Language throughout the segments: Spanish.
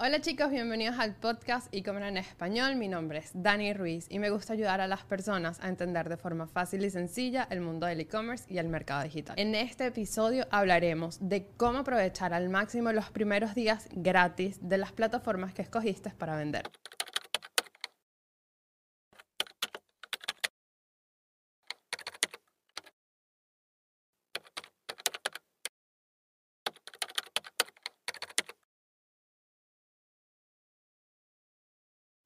Hola chicos, bienvenidos al podcast e-commerce en español. Mi nombre es Dani Ruiz y me gusta ayudar a las personas a entender de forma fácil y sencilla el mundo del e-commerce y el mercado digital. En este episodio hablaremos de cómo aprovechar al máximo los primeros días gratis de las plataformas que escogiste para vender.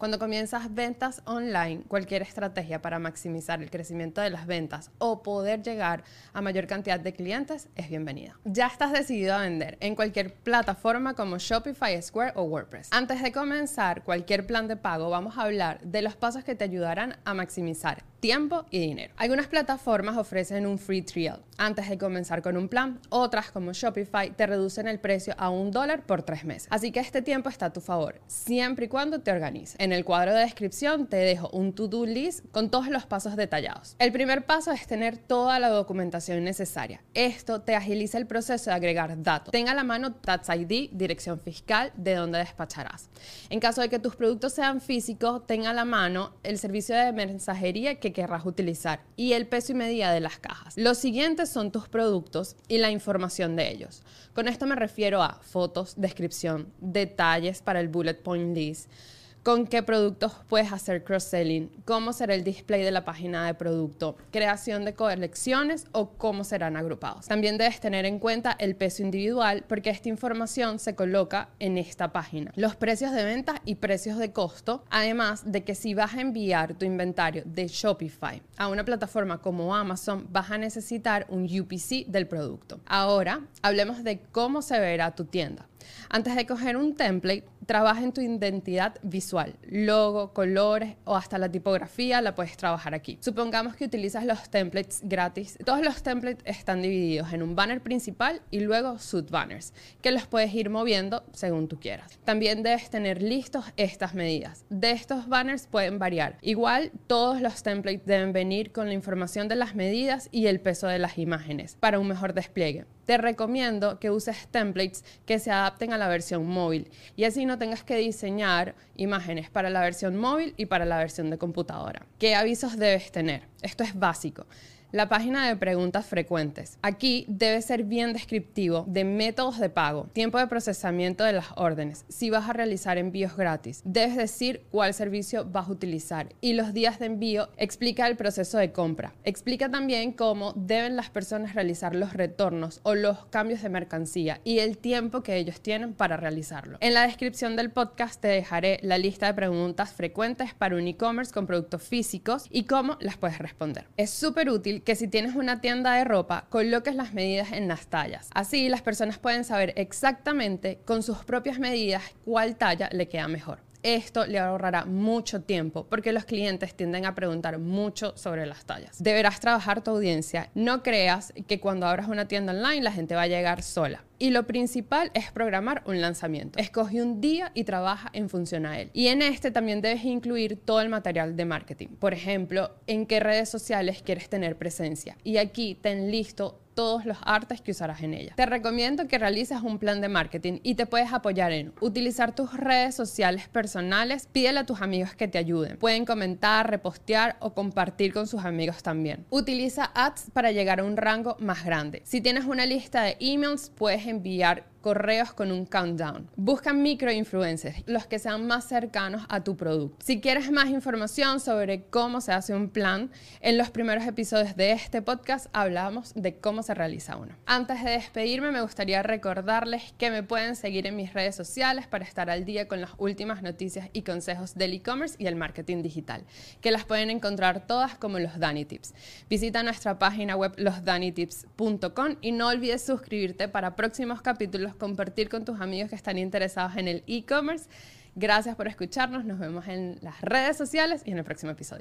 Cuando comienzas ventas online, cualquier estrategia para maximizar el crecimiento de las ventas o poder llegar a mayor cantidad de clientes es bienvenida. Ya estás decidido a vender en cualquier plataforma como Shopify, Square o WordPress. Antes de comenzar cualquier plan de pago, vamos a hablar de los pasos que te ayudarán a maximizar tiempo y dinero. Algunas plataformas ofrecen un free trial antes de comenzar con un plan, otras como Shopify te reducen el precio a un dólar por tres meses. Así que este tiempo está a tu favor, siempre y cuando te organices. En el cuadro de descripción te dejo un to-do list con todos los pasos detallados. El primer paso es tener toda la documentación necesaria. Esto te agiliza el proceso de agregar datos. Tenga a la mano Tax ID, dirección fiscal, de donde despacharás. En caso de que tus productos sean físicos, tenga a la mano el servicio de mensajería que querrás utilizar y el peso y medida de las cajas. Los siguientes son tus productos y la información de ellos. Con esto me refiero a fotos, descripción, detalles para el bullet point list con qué productos puedes hacer cross-selling, cómo será el display de la página de producto, creación de colecciones o cómo serán agrupados. También debes tener en cuenta el peso individual porque esta información se coloca en esta página. Los precios de venta y precios de costo, además de que si vas a enviar tu inventario de Shopify a una plataforma como Amazon, vas a necesitar un UPC del producto. Ahora, hablemos de cómo se verá tu tienda. Antes de coger un template, trabaja en tu identidad visual, logo, colores o hasta la tipografía la puedes trabajar aquí. Supongamos que utilizas los templates gratis. Todos los templates están divididos en un banner principal y luego subbanners, que los puedes ir moviendo según tú quieras. También debes tener listos estas medidas. De estos banners pueden variar. Igual, todos los templates deben venir con la información de las medidas y el peso de las imágenes para un mejor despliegue te recomiendo que uses templates que se adapten a la versión móvil y así no tengas que diseñar imágenes para la versión móvil y para la versión de computadora. ¿Qué avisos debes tener? Esto es básico. La página de preguntas frecuentes. Aquí debe ser bien descriptivo de métodos de pago, tiempo de procesamiento de las órdenes, si vas a realizar envíos gratis. Debes decir cuál servicio vas a utilizar y los días de envío explica el proceso de compra. Explica también cómo deben las personas realizar los retornos o los cambios de mercancía y el tiempo que ellos tienen para realizarlo. En la descripción del podcast te dejaré la lista de preguntas frecuentes para un e-commerce con productos físicos y cómo las puedes responder. Es súper útil que si tienes una tienda de ropa, coloques las medidas en las tallas. Así las personas pueden saber exactamente con sus propias medidas cuál talla le queda mejor. Esto le ahorrará mucho tiempo porque los clientes tienden a preguntar mucho sobre las tallas. Deberás trabajar tu audiencia. No creas que cuando abras una tienda online la gente va a llegar sola. Y lo principal es programar un lanzamiento. Escoge un día y trabaja en función a él. Y en este también debes incluir todo el material de marketing. Por ejemplo, en qué redes sociales quieres tener presencia. Y aquí ten listo todos los artes que usarás en ella. Te recomiendo que realices un plan de marketing y te puedes apoyar en utilizar tus redes sociales personales, pídele a tus amigos que te ayuden. Pueden comentar, repostear o compartir con sus amigos también. Utiliza ads para llegar a un rango más grande. Si tienes una lista de emails, puedes enviar correos con un countdown. Busca microinfluencers, los que sean más cercanos a tu producto. Si quieres más información sobre cómo se hace un plan, en los primeros episodios de este podcast hablamos de cómo se realiza uno. Antes de despedirme, me gustaría recordarles que me pueden seguir en mis redes sociales para estar al día con las últimas noticias y consejos del e-commerce y el marketing digital, que las pueden encontrar todas como los Dani Tips. Visita nuestra página web losdanitips.com y no olvides suscribirte para próximos capítulos compartir con tus amigos que están interesados en el e-commerce. Gracias por escucharnos, nos vemos en las redes sociales y en el próximo episodio.